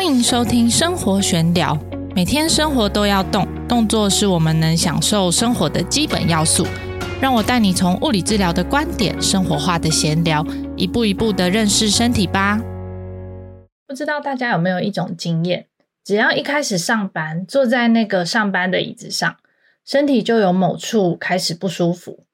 欢迎收听生活玄聊。每天生活都要动，动作是我们能享受生活的基本要素。让我带你从物理治疗的观点，生活化的闲聊，一步一步的认识身体吧。不知道大家有没有一种经验，只要一开始上班，坐在那个上班的椅子上，身体就有某处开始不舒服，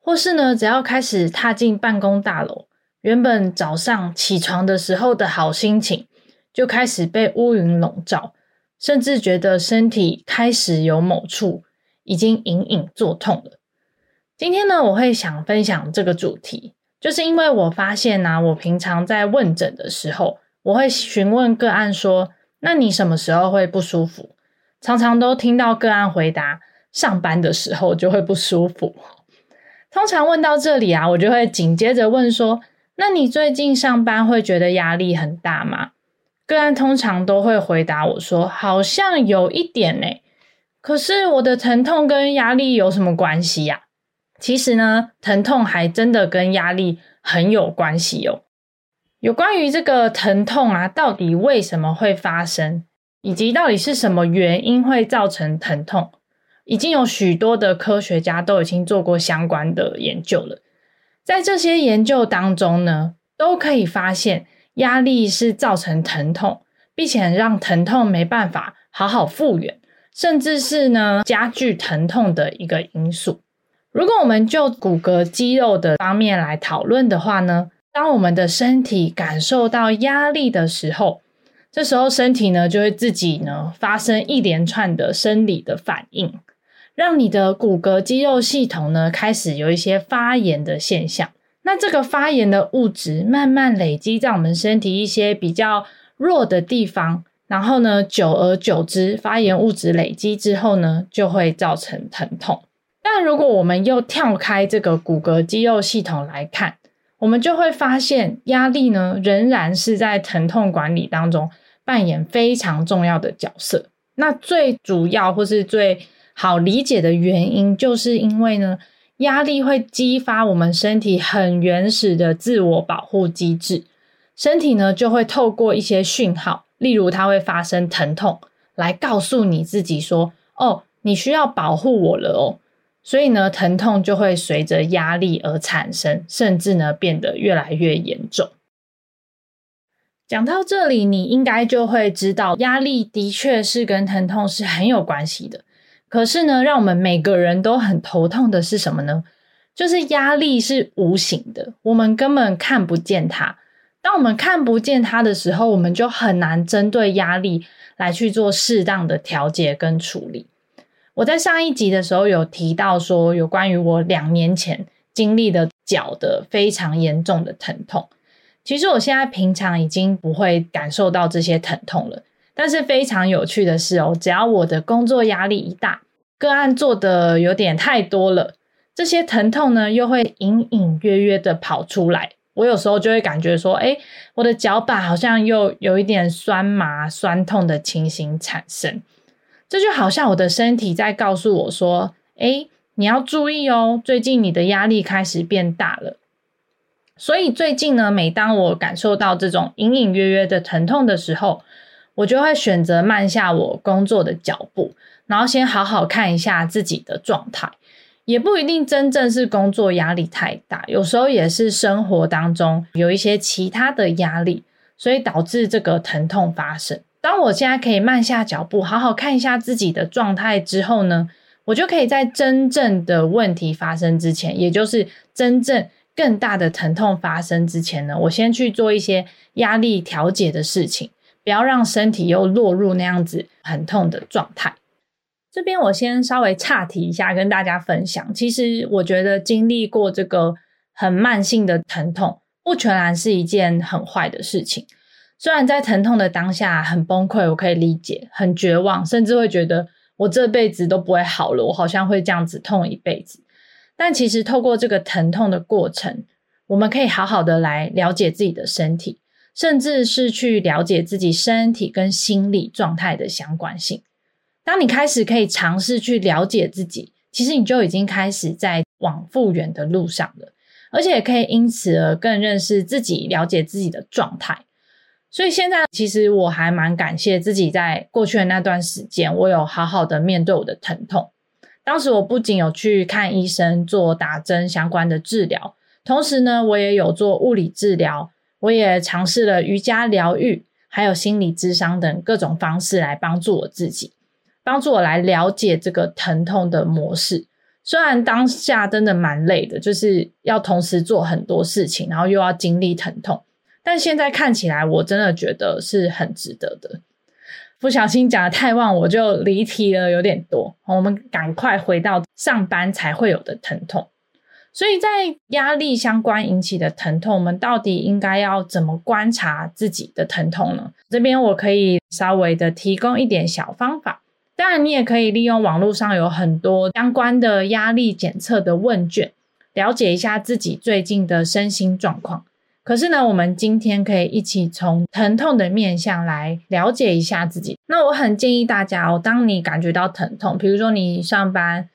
或是呢，只要开始踏进办公大楼，原本早上起床的时候的好心情。就开始被乌云笼罩，甚至觉得身体开始有某处已经隐隐作痛了。今天呢，我会想分享这个主题，就是因为我发现呢，我平常在问诊的时候，我会询问个案说：“那你什么时候会不舒服？”常常都听到个案回答：“上班的时候就会不舒服。”通常问到这里啊，我就会紧接着问说：“那你最近上班会觉得压力很大吗？”个案通常都会回答我说：“好像有一点呢，可是我的疼痛跟压力有什么关系呀？”其实呢，疼痛还真的跟压力很有关系哦。有关于这个疼痛啊，到底为什么会发生，以及到底是什么原因会造成疼痛，已经有许多的科学家都已经做过相关的研究了。在这些研究当中呢，都可以发现。压力是造成疼痛，并且让疼痛没办法好好复原，甚至是呢加剧疼痛的一个因素。如果我们就骨骼肌肉的方面来讨论的话呢，当我们的身体感受到压力的时候，这时候身体呢就会自己呢发生一连串的生理的反应，让你的骨骼肌肉系统呢开始有一些发炎的现象。那这个发炎的物质慢慢累积在我们身体一些比较弱的地方，然后呢，久而久之，发炎物质累积之后呢，就会造成疼痛。但如果我们又跳开这个骨骼肌肉系统来看，我们就会发现，压力呢仍然是在疼痛管理当中扮演非常重要的角色。那最主要或是最好理解的原因，就是因为呢。压力会激发我们身体很原始的自我保护机制，身体呢就会透过一些讯号，例如它会发生疼痛，来告诉你自己说：“哦，你需要保护我了哦。”所以呢，疼痛就会随着压力而产生，甚至呢变得越来越严重。讲到这里，你应该就会知道，压力的确是跟疼痛是很有关系的。可是呢，让我们每个人都很头痛的是什么呢？就是压力是无形的，我们根本看不见它。当我们看不见它的时候，我们就很难针对压力来去做适当的调节跟处理。我在上一集的时候有提到说，有关于我两年前经历的脚的非常严重的疼痛。其实我现在平常已经不会感受到这些疼痛了。但是非常有趣的是哦，只要我的工作压力一大，个案做的有点太多了，这些疼痛呢又会隐隐约约的跑出来。我有时候就会感觉说，哎，我的脚板好像又有一点酸麻、酸痛的情形产生。这就好像我的身体在告诉我说，哎，你要注意哦，最近你的压力开始变大了。所以最近呢，每当我感受到这种隐隐约约的疼痛的时候，我就会选择慢下我工作的脚步，然后先好好看一下自己的状态，也不一定真正是工作压力太大，有时候也是生活当中有一些其他的压力，所以导致这个疼痛发生。当我现在可以慢下脚步，好好看一下自己的状态之后呢，我就可以在真正的问题发生之前，也就是真正更大的疼痛发生之前呢，我先去做一些压力调节的事情。不要让身体又落入那样子很痛的状态。这边我先稍微岔题一下，跟大家分享。其实我觉得经历过这个很慢性的疼痛，不全然是一件很坏的事情。虽然在疼痛的当下很崩溃，我可以理解，很绝望，甚至会觉得我这辈子都不会好了，我好像会这样子痛一辈子。但其实透过这个疼痛的过程，我们可以好好的来了解自己的身体。甚至是去了解自己身体跟心理状态的相关性。当你开始可以尝试去了解自己，其实你就已经开始在往复原的路上了，而且也可以因此而更认识自己，了解自己的状态。所以现在其实我还蛮感谢自己在过去的那段时间，我有好好的面对我的疼痛。当时我不仅有去看医生做打针相关的治疗，同时呢，我也有做物理治疗，我也尝试了瑜伽疗愈，还有心理智商等各种方式来帮助我自己，帮助我来了解这个疼痛的模式。虽然当下真的蛮累的，就是要同时做很多事情，然后又要经历疼痛。但现在看起来，我真的觉得是很值得的。不小心讲的太旺，我就离题了，有点多。我们赶快回到上班才会有的疼痛。所以在压力相关引起的疼痛，我们到底应该要怎么观察自己的疼痛呢？这边我可以稍微的提供一点小方法。当然，你也可以利用网络上有很多相关的压力检测的问卷，了解一下自己最近的身心状况。可是呢，我们今天可以一起从疼痛的面向来了解一下自己。那我很建议大家哦，当你感觉到疼痛，比如说你上班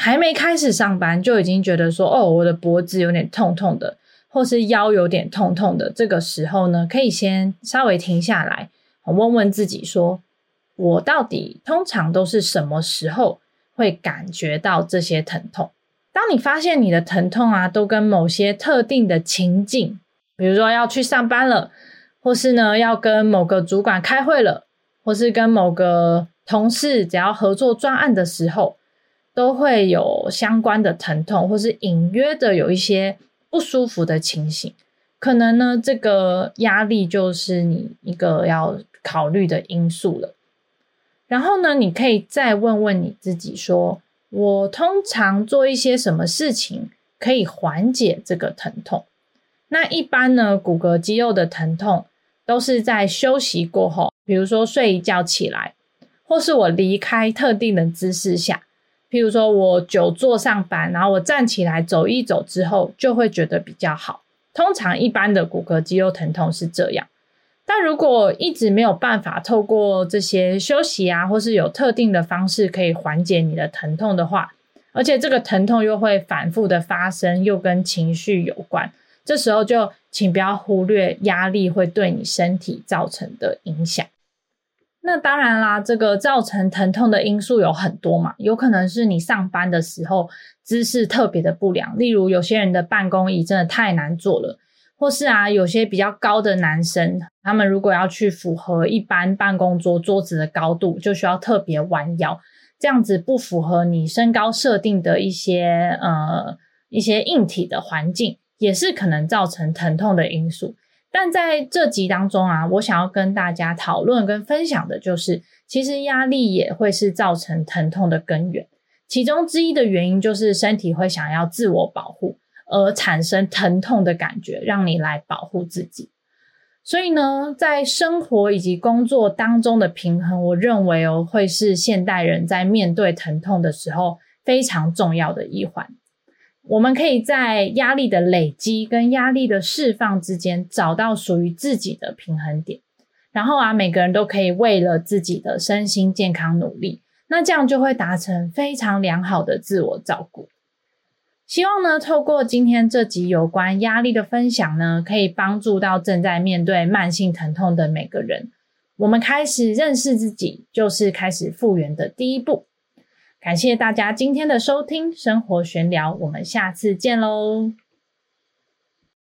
还没开始上班就已经觉得说，哦，我的脖子有点痛痛的，或是腰有点痛痛的，这个时候呢，可以先稍微停下来，问问自己说，我到底通常都是什么时候会感觉到这些疼痛？当你发现你的疼痛啊，都跟某些特定的情境。比如说要去上班了，或是呢要跟某个主管开会了，或是跟某个同事只要合作专案的时候，都会有相关的疼痛，或是隐约的有一些不舒服的情形。可能呢这个压力就是你一个要考虑的因素了。然后呢，你可以再问问你自己：说我通常做一些什么事情可以缓解这个疼痛？那一般呢，骨骼肌肉的疼痛都是在休息过后，比如说睡一觉起来，或是我离开特定的姿势下，譬如说我久坐上班，然后我站起来走一走之后，就会觉得比较好。通常一般的骨骼肌肉疼痛是这样，但如果一直没有办法透过这些休息啊，或是有特定的方式可以缓解你的疼痛的话，而且这个疼痛又会反复的发生，又跟情绪有关。这时候就请不要忽略压力会对你身体造成的影响。那当然啦，这个造成疼痛的因素有很多嘛，有可能是你上班的时候姿势特别的不良，例如有些人的办公椅真的太难坐了，或是啊有些比较高的男生，他们如果要去符合一般办公桌桌子的高度，就需要特别弯腰，这样子不符合你身高设定的一些呃一些硬体的环境。也是可能造成疼痛的因素，但在这集当中啊，我想要跟大家讨论跟分享的就是，其实压力也会是造成疼痛的根源。其中之一的原因就是身体会想要自我保护，而产生疼痛的感觉，让你来保护自己。所以呢，在生活以及工作当中的平衡，我认为哦，会是现代人在面对疼痛的时候非常重要的一环。我们可以在压力的累积跟压力的释放之间找到属于自己的平衡点，然后啊，每个人都可以为了自己的身心健康努力，那这样就会达成非常良好的自我照顾。希望呢，透过今天这集有关压力的分享呢，可以帮助到正在面对慢性疼痛的每个人。我们开始认识自己，就是开始复原的第一步。感谢大家今天的收听，生活闲聊，我们下次见喽。